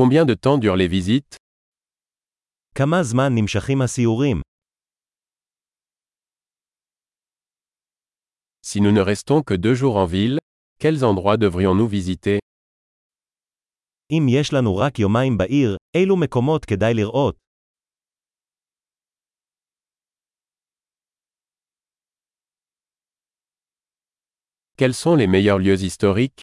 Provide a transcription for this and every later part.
Combien de temps durent les visites כמה זמן נמשכים הסיורים? Si nous ne restons que deux jours en ville, quels endroits devrions-nous visiter אם יש לנו רק יומיים בעיר, אילו מקומות כדאי לראות? Quels sont les meilleurs lieux historiques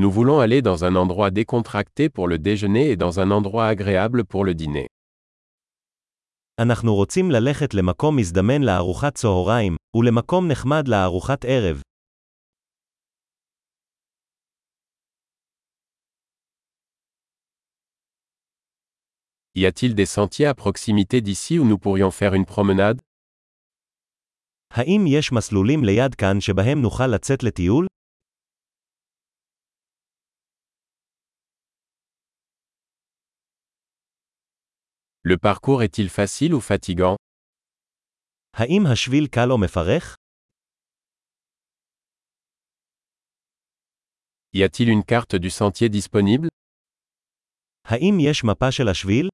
Nous voulons aller dans un endroit décontracté pour le déjeuner et dans un endroit agréable pour le dîner. אנחנו רוצים ללכת למקום מזדמן לארוחת צהריים, ולמקום נחמד לארוחת ערב. Y a-t-il des sentiers à proximité d'ici où nous pourrions faire une promenade האם יש מסלולים ליד כאן שבהם נוכל לצאת לטיול? Le parcours est-il facile ou fatigant האם השביל קל או מפרך? Y a-t-il une carte du sentier disponible האם יש מפה של השביל?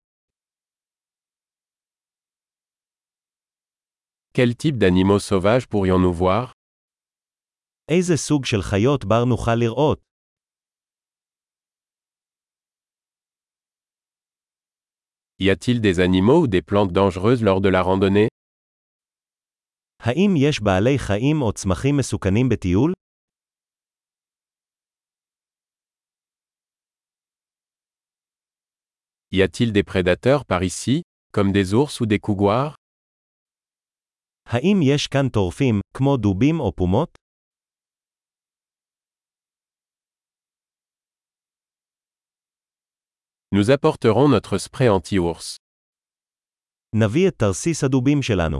Quel type d'animaux sauvages pourrions-nous voir איזה סוג של חיות בר נוכל לראות? Y a-t-il des animaux ou des plantes dangereuses lors de la randonnée האם יש בעלי חיים או צמחים מסוכנים בטיול? Y a-t-il des prédateurs par ici, comme des ours ou des couguars האם יש כאן טורפים, כמו דובים או פומות? Nous apporterons notre spray anti-ours. נביא את תרסיס הדובים שלנו.